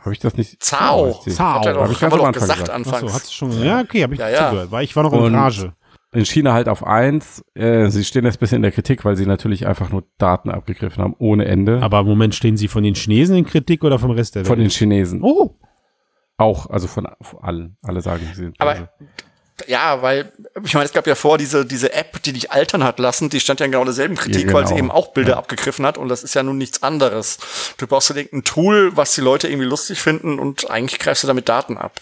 habe ich das nicht? Zao. die. Zao. Hat er Hab doch, ich ganz wir am Anfang gesagt gesagt. Achso, anfangs. hat's schon. Ja, okay, habe ich Ja, ja. zugehört. Weil ich war noch in Rage. In China halt auf eins. Äh, sie stehen jetzt ein bisschen in der Kritik, weil sie natürlich einfach nur Daten abgegriffen haben, ohne Ende. Aber im Moment stehen sie von den Chinesen in Kritik oder vom Rest der Welt? von den Chinesen. Oh, Auch, also von, von allen. Alle sagen, sie sind Aber böse. Ja, weil, ich meine, es gab ja vor diese, diese App, die dich altern hat lassen, die stand ja in genau derselben Kritik, Ja, weil sie genau. eben auch Bilder Ja. abgegriffen hat und das ist ja nun nichts anderes. Du brauchst ja irgendein Tool, was die Leute irgendwie lustig finden und eigentlich greifst du damit Daten ab.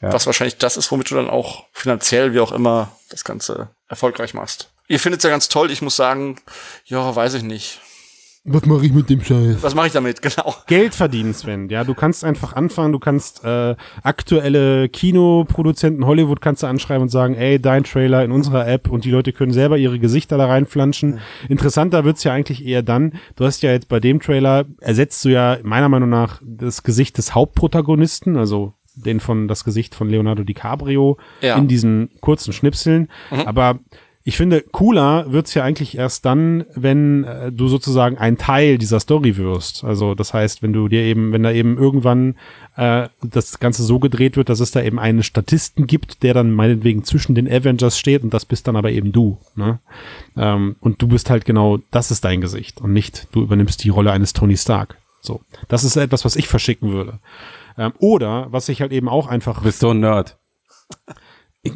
Ja. Was wahrscheinlich das ist, womit du dann auch finanziell, wie auch immer, das Ganze erfolgreich machst. Ihr findet es ja ganz toll, ich muss sagen, ja, weiß ich nicht. Was mache ich mit dem Scheiß? Was mache ich damit? Genau. Geld verdienen, Sven. Ja, du kannst einfach anfangen. Du kannst äh, aktuelle Kinoproduzenten Hollywood kannst du anschreiben und sagen, ey, dein Trailer in unserer App und die Leute können selber ihre Gesichter da reinflanschen. Interessanter wird's ja eigentlich eher dann. Du hast ja jetzt bei dem Trailer ersetzt du ja meiner Meinung nach das Gesicht des Hauptprotagonisten, also den von das Gesicht von Leonardo DiCaprio Ja. in diesen kurzen Schnipseln. Aber Ich finde, cooler wird's ja eigentlich erst dann, wenn äh, du sozusagen ein Teil dieser Story wirst. Also das heißt, wenn du dir eben, wenn da eben irgendwann äh, das Ganze so gedreht wird, dass es da eben einen Statisten gibt, der dann meinetwegen zwischen den Avengers steht und das bist dann aber eben du. Ne? Ähm, und du bist halt genau, das ist dein Gesicht und nicht, du übernimmst die Rolle eines Tony Stark. So, das ist etwas, was ich verschicken würde. Ähm, oder was ich halt eben auch einfach. Bist du ein Nerd?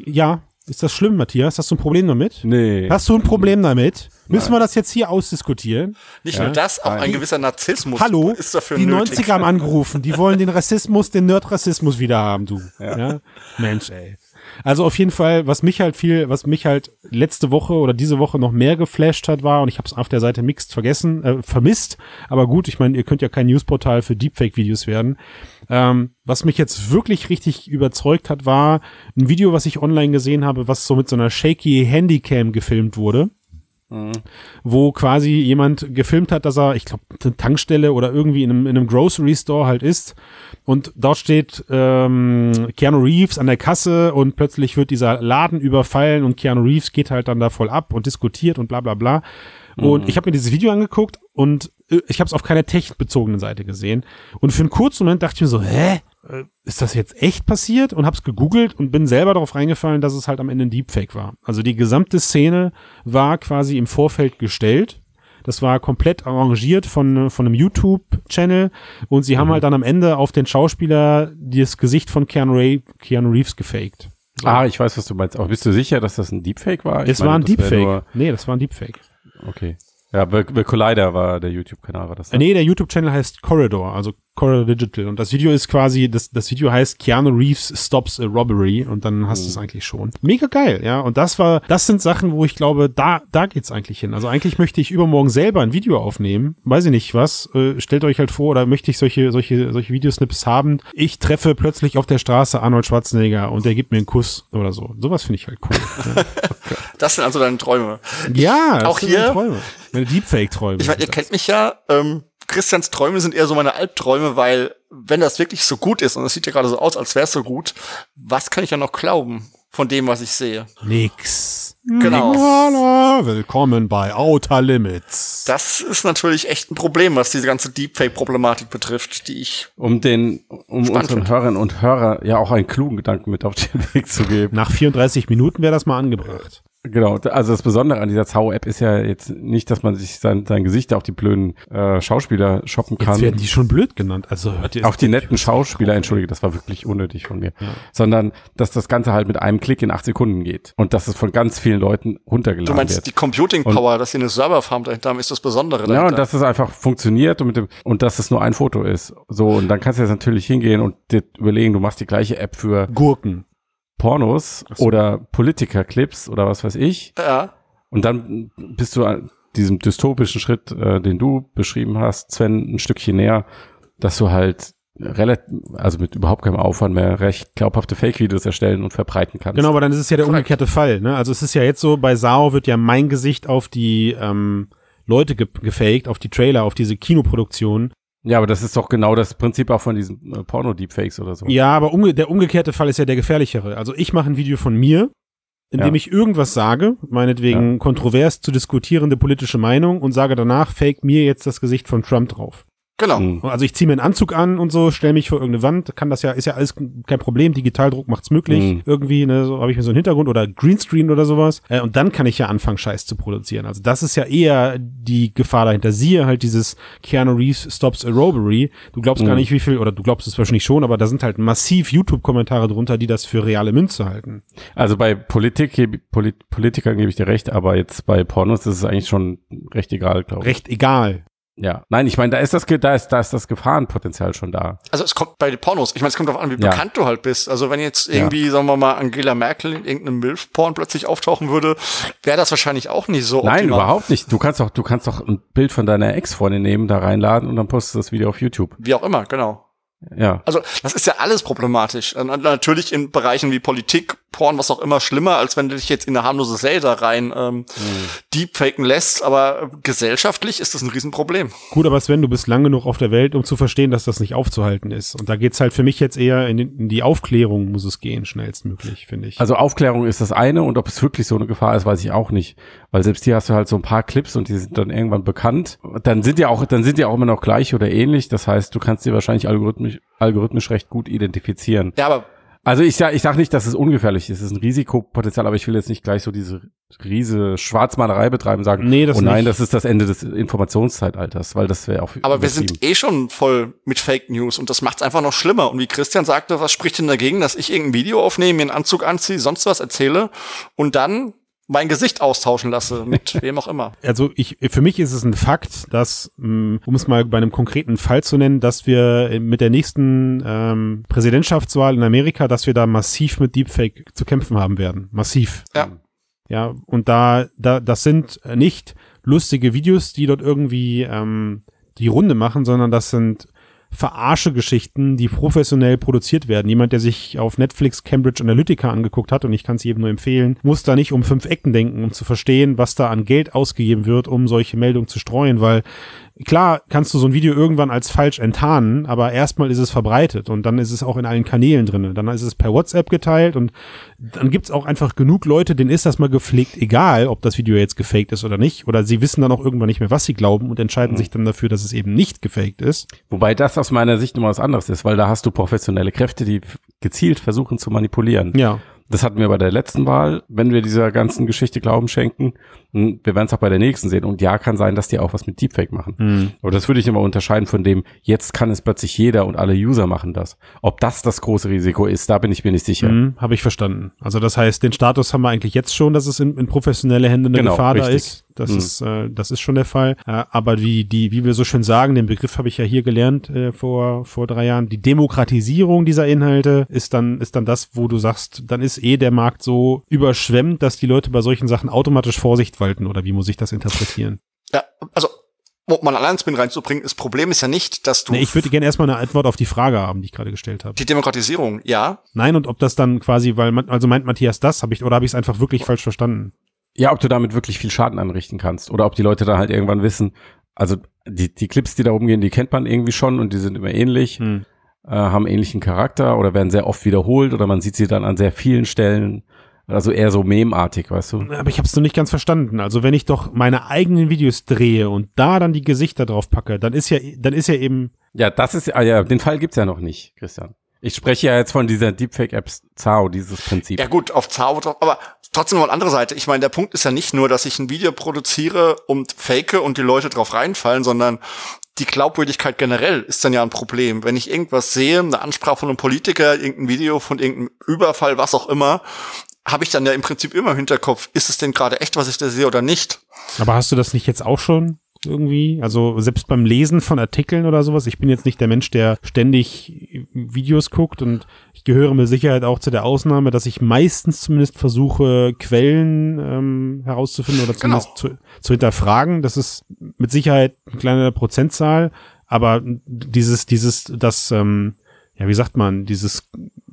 Ja, ist das schlimm, Matthias? Hast du ein Problem damit? Nee. Hast du ein Problem damit? Müssen wir das jetzt hier ausdiskutieren? Nicht Ja? nur das, auch ein Nein. gewisser Narzissmus Hallo, ist dafür die nötig. 90er haben angerufen. Die wollen den Rassismus, den Nerd-Rassismus wieder haben, du. Ja. Mensch, ey. Also auf jeden Fall, was mich halt viel, was mich halt letzte Woche oder diese Woche noch mehr geflasht hat, war, und ich habe es auf der Seite Mixed vergessen, äh, vermisst, aber gut, ich meine, ihr könnt ja kein Newsportal für Deepfake-Videos werden. Ähm, was mich jetzt wirklich richtig überzeugt hat, war ein Video, was ich online gesehen habe, was so mit so einer shaky Handycam gefilmt wurde. Wo quasi jemand gefilmt hat, dass er, ich glaube, eine Tankstelle oder irgendwie in einem, in einem Grocery Store halt ist. Und dort steht ähm, Keanu Reeves an der Kasse und plötzlich wird dieser Laden überfallen und Keanu Reeves geht halt dann da voll ab und diskutiert und bla bla bla. Und ich habe mir dieses Video angeguckt und äh, ich habe es auf keiner techbezogenen Seite gesehen. Und für einen kurzen Moment dachte ich mir so, hä? Äh, Ist das jetzt echt passiert? Und hab's gegoogelt und bin selber darauf reingefallen, dass es halt am Ende ein Deepfake war. Also die gesamte Szene war quasi im Vorfeld gestellt. Das war komplett arrangiert von, von einem YouTube-Channel und sie haben halt dann am Ende auf den Schauspieler das Gesicht von Keanu, Ray, Keanu Reeves gefaked. Ah, ich weiß, was du meinst. Aber bist du sicher, dass das ein Deepfake war? Ich Es meine, war ein Deepfake. Nee, das war ein Deepfake. Okay. Ja, The, Collider war der YouTube-Kanal, war das? Äh, Nee, der YouTube-Channel heißt Corridor, also Corridor Digital. Und das Video ist quasi, das, das Video heißt Keanu Reeves stops a robbery und dann hast du es eigentlich schon. Mega geil, ja. Und das war, das sind Sachen, wo ich glaube, da, da geht's eigentlich hin. Also eigentlich möchte ich übermorgen selber ein Video aufnehmen. Weiß ich nicht was. Äh, stellt euch halt vor, oder möchte ich solche, solche, solche Videosnips haben. Ich treffe plötzlich auf der Straße Arnold Schwarzenegger und der gibt mir einen Kuss oder so. Sowas finde ich halt cool. Das sind also deine Träume. ja, auch hier- Träume. Meine Deepfake-Träume. Ich meine, ihr kennt mich ja. Ähm, Christians Träume sind eher so meine Albträume, weil wenn das wirklich so gut ist und es sieht ja gerade so aus, als wäre es so gut, was kann ich ja noch glauben von dem, was ich sehe? Nix. Genau. Voila, willkommen bei Outer Limits. Das ist natürlich echt ein Problem, was diese ganze Deepfake-Problematik betrifft, die ich Um den, um unseren find. Hörern und Hörer ja auch einen klugen Gedanken mit auf den Weg zu geben. Nach 34 Minuten wäre das mal angebracht. Genau, also das Besondere an dieser Zau-App ist ja jetzt nicht, dass man sich sein, sein Gesicht auf die blöden äh, Schauspieler shoppen Jetzt kann. werden die schon blöd genannt. Also hört ihr auf die netten Schauspieler, entschuldige, das war wirklich unnötig von mir. Sondern, dass das Ganze halt mit einem Klick in acht Sekunden geht. Und dass es von ganz vielen Leuten runtergeladen Du meinst wird. die Computing Power, dass sie eine Serverfarm dahinter haben, ist das Besondere Ja, dahinter. und dass es einfach funktioniert und, mit dem, und dass es nur ein Foto ist. So, und dann kannst du jetzt natürlich hingehen und dir überlegen, du machst die gleiche App für Gurken. Pornos so. oder Politiker-Clips oder was weiß ich. ja. Und dann bist du an diesem dystopischen Schritt, äh, den du beschrieben hast, Sven, ein Stückchen näher, dass du halt relativ, also mit überhaupt keinem Aufwand mehr recht glaubhafte Fake-Videos erstellen und verbreiten kannst. Genau, aber dann ist es ja der Korrekt. umgekehrte Fall. Ne? Also es ist ja jetzt so, bei Sao wird ja mein Gesicht auf die ähm, Leute ge gefaked, auf die Trailer, auf diese Kinoproduktion. Ja, aber das ist doch genau das Prinzip auch von diesen äh, Porno-Deepfakes oder so. Ja, aber umge der umgekehrte Fall ist ja der gefährlichere. Also ich mache ein Video von mir, in Ja. dem ich irgendwas sage, meinetwegen kontrovers zu diskutierende politische Meinung und sage danach, fake mir jetzt das Gesicht von Trump drauf. Genau. Mhm. Also ich ziehe mir einen Anzug an und so, stelle mich vor irgendeine Wand, kann das ja, ist ja alles kein Problem, Digitaldruck macht's möglich, Mhm. irgendwie, ne, so habe ich mir so einen Hintergrund oder Greenscreen oder sowas. Äh, und dann kann ich ja anfangen, Scheiß zu produzieren. Also das ist ja eher die Gefahr dahinter. Siehe halt dieses Keanu Reeves Stops a Robbery. Du glaubst gar Mhm. nicht, wie viel, oder du glaubst es wahrscheinlich schon, aber da sind halt massiv YouTube-Kommentare drunter, die das für reale Münze halten. Also bei Politik, geb- Polit Politikern gebe ich dir recht, aber jetzt bei Pornos ist es eigentlich schon recht egal, glaube ich. Recht egal. Ja. Nein, ich meine, da ist das, da ist, da ist das Gefahrenpotenzial schon da. Also es kommt bei den Pornos, ich meine, es kommt darauf an, wie Ja. bekannt du halt bist. Also wenn jetzt irgendwie, sagen wir mal, Angela Merkel in irgendeinem Milf-Porn plötzlich auftauchen würde, wäre das wahrscheinlich auch nicht so Nein, optimal. überhaupt nicht. Du kannst doch, du kannst doch ein Bild von deiner Ex-Freundin nehmen, da reinladen und dann postest du das Video auf YouTube. Wie auch immer, genau. Ja. Also das ist ja alles problematisch. Und Natürlich in Bereichen wie Politik Porn, was auch immer, schlimmer, als wenn du dich jetzt in eine harmlose Zelda rein ähm, mhm. deepfaken lässt. Aber gesellschaftlich ist das ein Riesenproblem. Gut, aber Sven, du bist lang genug auf der Welt, um zu verstehen, dass das nicht aufzuhalten ist. Und da geht's halt für mich jetzt eher in, in die Aufklärung, muss es gehen, schnellstmöglich, finde ich. Also Aufklärung ist das eine und ob es wirklich so eine Gefahr ist, weiß ich auch nicht. Weil selbst hier hast du halt so ein paar Clips und die sind dann irgendwann bekannt. Dann sind ja auch, dann sind ja auch immer noch gleich oder ähnlich. Das heißt, du kannst dir wahrscheinlich algorithmisch, algorithmisch recht gut identifizieren. Ja, aber also ich sag, ich sag nicht, dass es ungefährlich ist. Es ist ein Risikopotenzial, aber ich will jetzt nicht gleich so diese riese Schwarzmalerei betreiben und sagen, nee, das oh nein, nicht. das ist das Ende des Informationszeitalters, weil das wäre auch. Aber wir sind eh schon voll mit Fake News und das macht es einfach noch schlimmer. Und wie Christian sagte, was spricht denn dagegen, dass ich irgendein Video aufnehme, mir einen Anzug anziehe, sonst was erzähle und dann mein Gesicht austauschen lasse mit wem auch immer. Also ich, für mich ist es ein Fakt, dass, mm, um es mal bei einem konkreten Fall zu nennen, dass wir mit der nächsten ähm, Präsidentschaftswahl in Amerika, dass wir da massiv mit Deepfake zu kämpfen haben werden. Massiv. Ja. Ja, und da, da, das sind nicht lustige Videos, die dort irgendwie ähm, die Runde machen, sondern das sind Verarsche-Geschichten, die professionell produziert werden. Jemand, der sich auf Netflix Cambridge Analytica angeguckt hat, und ich kann es jedem nur empfehlen, muss da nicht um fünf Ecken denken, um zu verstehen, was da an Geld ausgegeben wird, um solche Meldungen zu streuen, weil klar kannst du so ein Video irgendwann als falsch enttarnen, aber erstmal ist es verbreitet und dann ist es auch in allen Kanälen drin. Dann ist es per WhatsApp geteilt und dann gibt's auch einfach genug Leute, denen ist das mal gepflegt, egal ob das Video jetzt gefaked ist oder nicht. Oder sie wissen dann auch irgendwann nicht mehr, was sie glauben und entscheiden mhm. sich dann dafür, dass es eben nicht gefaked ist. Wobei das aus meiner Sicht immer was anderes ist, weil da hast du professionelle Kräfte, die gezielt versuchen zu manipulieren. Ja. Das hatten wir bei der letzten Wahl, wenn wir dieser ganzen Geschichte Glauben schenken. Und wir werden es auch bei der nächsten sehen. Und ja, kann sein, dass die auch was mit Deepfake machen. Mhm. Aber das würde ich immer unterscheiden von dem, jetzt kann es plötzlich jeder und alle User machen das. Ob das das große Risiko ist, da bin ich mir nicht sicher. Mhm, Habe ich verstanden. Also das heißt, den Status haben wir eigentlich jetzt schon, dass es in, in professionelle Hände eine genau, Gefahr richtig. da ist. Das mhm. ist, äh, das ist schon der Fall. Äh, aber wie, die, wie wir so schön sagen, den Begriff habe ich ja hier gelernt äh, vor, vor drei Jahren. Die Demokratisierung dieser Inhalte ist dann, ist dann das, wo du sagst, dann ist eh der Markt so überschwemmt, dass die Leute bei solchen Sachen automatisch Vorsicht walten. Oder wie muss ich das interpretieren? Ja, also um mal einen Spin reinzubringen, das Problem ist ja nicht, dass du. Nee, ich würde gerne erstmal eine Antwort auf die Frage haben, die ich gerade gestellt habe. Die Demokratisierung, ja. Nein, und ob das dann quasi, weil man, also meint Matthias das, habe ich, oder habe ich es einfach wirklich falsch verstanden? Ja, ob du damit wirklich viel Schaden anrichten kannst oder ob die Leute dann halt irgendwann wissen, also die, die Clips, die da rumgehen, die kennt man irgendwie schon und die sind immer ähnlich, hm. äh, haben ähnlichen Charakter oder werden sehr oft wiederholt oder man sieht sie dann an sehr vielen Stellen. Also eher so memartig, weißt du? Aber ich habe es noch nicht ganz verstanden. Also wenn ich doch meine eigenen Videos drehe und da dann die Gesichter drauf packe, dann ist ja, dann ist ja eben. Ja, das ist ah ja, den Fall gibt's ja noch nicht, Christian. Ich spreche ja jetzt von dieser Deepfake-App Zao, dieses Prinzip. Ja gut, auf Zao, aber trotzdem noch eine andere Seite. Ich meine, der Punkt ist ja nicht nur, dass ich ein Video produziere und fake und die Leute drauf reinfallen, sondern die Glaubwürdigkeit generell ist dann ja ein Problem. Wenn ich irgendwas sehe, eine Ansprache von einem Politiker, irgendein Video von irgendeinem Überfall, was auch immer, habe ich dann ja im Prinzip immer im Hinterkopf, ist es denn gerade echt, was ich da sehe oder nicht? Aber hast du das nicht jetzt auch schon? Irgendwie. Also selbst beim Lesen von Artikeln oder sowas. Ich bin jetzt nicht der Mensch, der ständig Videos guckt und ich gehöre mit Sicherheit auch zu der Ausnahme, dass ich meistens zumindest versuche, Quellen ähm, herauszufinden oder zumindest genau. zu, zu hinterfragen. Das ist mit Sicherheit eine kleine Prozentzahl, aber dieses, dieses, das, ähm, ja, wie sagt man, dieses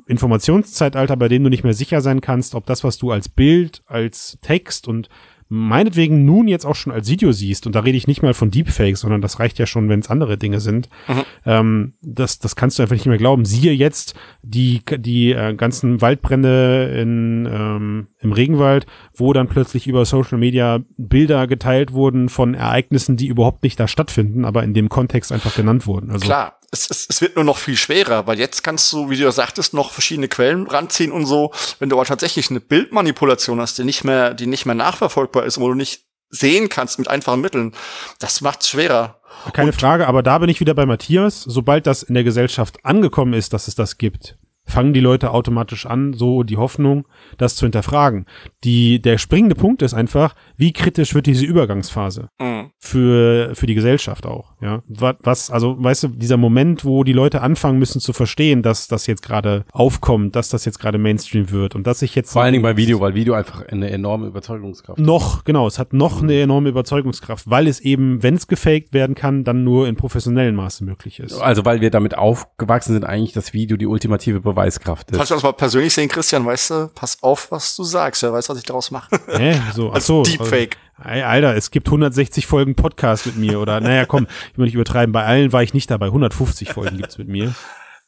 Informationszeitalter, bei dem du nicht mehr sicher sein kannst, ob das, was du als Bild, als Text und meinetwegen nun jetzt auch schon als Video siehst, und da rede ich nicht mal von Deepfakes, sondern das reicht ja schon, wenn es andere Dinge sind, mhm. ähm, das, das kannst du einfach nicht mehr glauben. Siehe jetzt die, die äh, ganzen Waldbrände in, ähm, im Regenwald, wo dann plötzlich über Social Media Bilder geteilt wurden von Ereignissen, die überhaupt nicht da stattfinden, aber in dem Kontext einfach genannt wurden. Also, Klar, es, es, es wird nur noch viel schwerer, weil jetzt kannst du, wie du ja sagtest, noch verschiedene Quellen ranziehen und so. Wenn du aber tatsächlich eine Bildmanipulation hast, die nicht mehr, die nicht mehr nachverfolgbar ist, wo du nicht sehen kannst mit einfachen Mitteln, das macht's schwerer. Keine und Frage, aber da bin ich wieder bei Matthias. Sobald das in der Gesellschaft angekommen ist, dass es das gibt, fangen die Leute automatisch an, so die Hoffnung, das zu hinterfragen. Die, der springende Punkt ist einfach, wie kritisch wird diese Übergangsphase mhm. für, für die Gesellschaft auch, ja. Was, also, weißt du, dieser Moment, wo die Leute anfangen müssen zu verstehen, dass das jetzt gerade aufkommt, dass das jetzt gerade Mainstream wird und dass ich jetzt. Vor allen Dingen bei Video, weil Video einfach eine enorme Überzeugungskraft Noch, genau, es hat noch eine enorme Überzeugungskraft, weil es eben, wenn es gefaked werden kann, dann nur in professionellen Maße möglich ist. Also, weil wir damit aufgewachsen sind, eigentlich das Video die ultimative Beweis Beweiskraft ist. Falls wir uns mal persönlich sehen, Christian, weißt du, pass auf, was du sagst. Wer weiß, was ich daraus mache. Hä? So, ach Als so. Deepfake. Ey, Alter, es gibt 160 Folgen Podcast mit mir oder naja, komm, ich will nicht übertreiben. Bei allen war ich nicht dabei. 150 Folgen gibt's mit mir.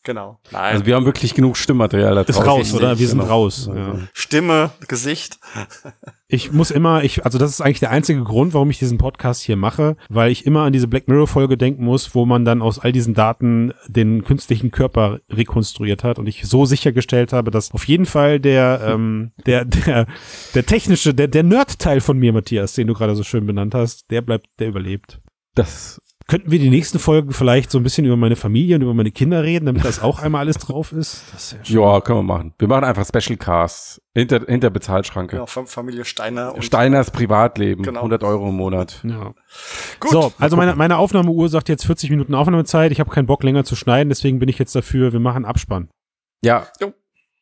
Genau. Nein. Also wir haben wirklich genug Stimmmaterial da Ist draußen. raus, oder? Wir sind Genau. raus. Ja. Stimme, Gesicht. Ich muss immer, ich, also das ist eigentlich der einzige Grund, warum ich diesen Podcast hier mache, weil ich immer an diese Black Mirror Folge denken muss, wo man dann aus all diesen Daten den künstlichen Körper rekonstruiert hat und ich so sichergestellt habe, dass auf jeden Fall der, ähm, der, der, der technische, der, der Nerd-Teil von mir, Matthias, den du gerade so schön benannt hast, der bleibt, der überlebt. Das, Könnten wir die nächsten Folgen vielleicht so ein bisschen über meine Familie und über meine Kinder reden, damit das auch einmal alles drauf ist? Das ist ja ja, können wir machen. Wir machen einfach Special Casts hinter, hinter Bezahlschranke. Genau, Fam- Familie Steiner. Und Steiners Privatleben, Genau. 100 Euro im Monat. Ja. Gut. So, also meine, meine Aufnahmeuhr sagt jetzt 40 Minuten Aufnahmezeit. Ich habe keinen Bock länger zu schneiden, deswegen bin ich jetzt dafür, wir machen Abspann. Ja,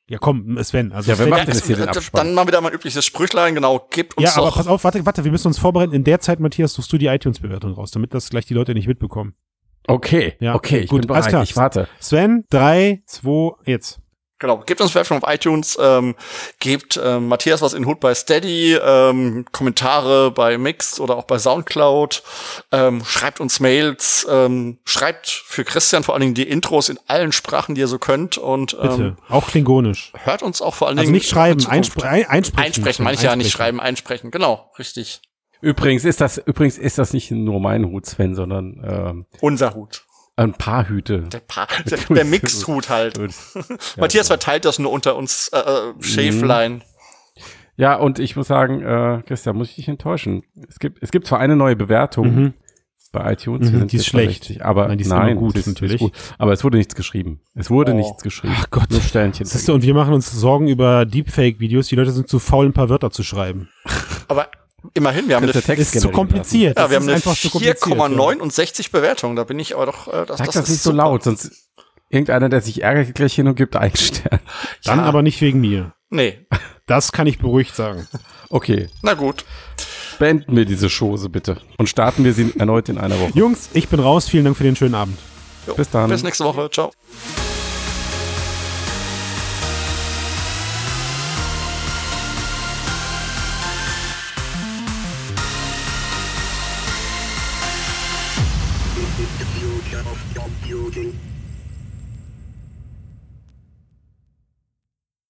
Ja, komm, Sven. Also Ja, wer Sven, macht denn jetzt hier den Abspann? Dann mal wieder mein übliches Sprüchlein, genau, gebt uns ja, aber doch. pass auf, warte, warte, wir müssen uns vorbereiten. In der Zeit, Matthias, suchst du die iTunes-Bewertung raus, damit das gleich die Leute nicht mitbekommen. okay. Ja, okay, ich gut, bin alles bereit. klar. Ich warte. Sven, drei, zwei, jetzt. Genau, gebt uns Bewertungen auf iTunes, ähm, gebt ähm, Matthias was in Hut bei Steady, ähm, Kommentare bei Mix oder auch bei Soundcloud, ähm, schreibt uns Mails, ähm, schreibt für Christian vor allen Dingen die Intros in allen Sprachen, die ihr so könnt und Bitte. ähm, auch klingonisch. hört uns auch vor allen Also Dingen nicht schreiben, einspre ein, einsprechen. einsprechen, meine ich ja nicht schreiben, einsprechen, genau, richtig. Übrigens ist das, übrigens ist das nicht nur mein Hut, Sven, sondern ähm, Unser Hut. Ein paar Hüte. Der, pa der, der Mixed-Hut halt. Gut. Matthias verteilt das nur unter uns äh, äh, Schäflein. Ja, und ich muss sagen, äh, Christian, muss ich dich enttäuschen. Es gibt, es gibt zwar eine neue Bewertung Mhm. bei iTunes, Mhm, die ist schlecht. 60, aber Nein, die ist nein, gut, ist, natürlich. Ist gut, aber es wurde nichts geschrieben. Es wurde Oh. nichts geschrieben. Ach Gott. Nur Sternchen. Siehst du, und wir machen uns Sorgen über Deepfake-Videos. Die Leute sind zu faul, ein paar Wörter zu schreiben. Aber immerhin, wir haben eine, Text Ist zu kompliziert. ja, wir haben eine einfach zu kompliziert. 4,69 Bewertungen. Da bin ich aber doch, äh, das, Sag das, das, ist nicht so laut, sonst irgendeiner, der sich ärgert, geht gleich hin und gibt einen Stern. Dann Ja. aber nicht wegen mir. Nee, Das kann ich beruhigt sagen. Okay, na gut. beenden wir diese Chose bitte und starten wir sie erneut in einer Woche. Jungs, ich bin raus. Vielen Dank für den schönen Abend. Jo, Bis dann. Bis nächste Woche. Ciao.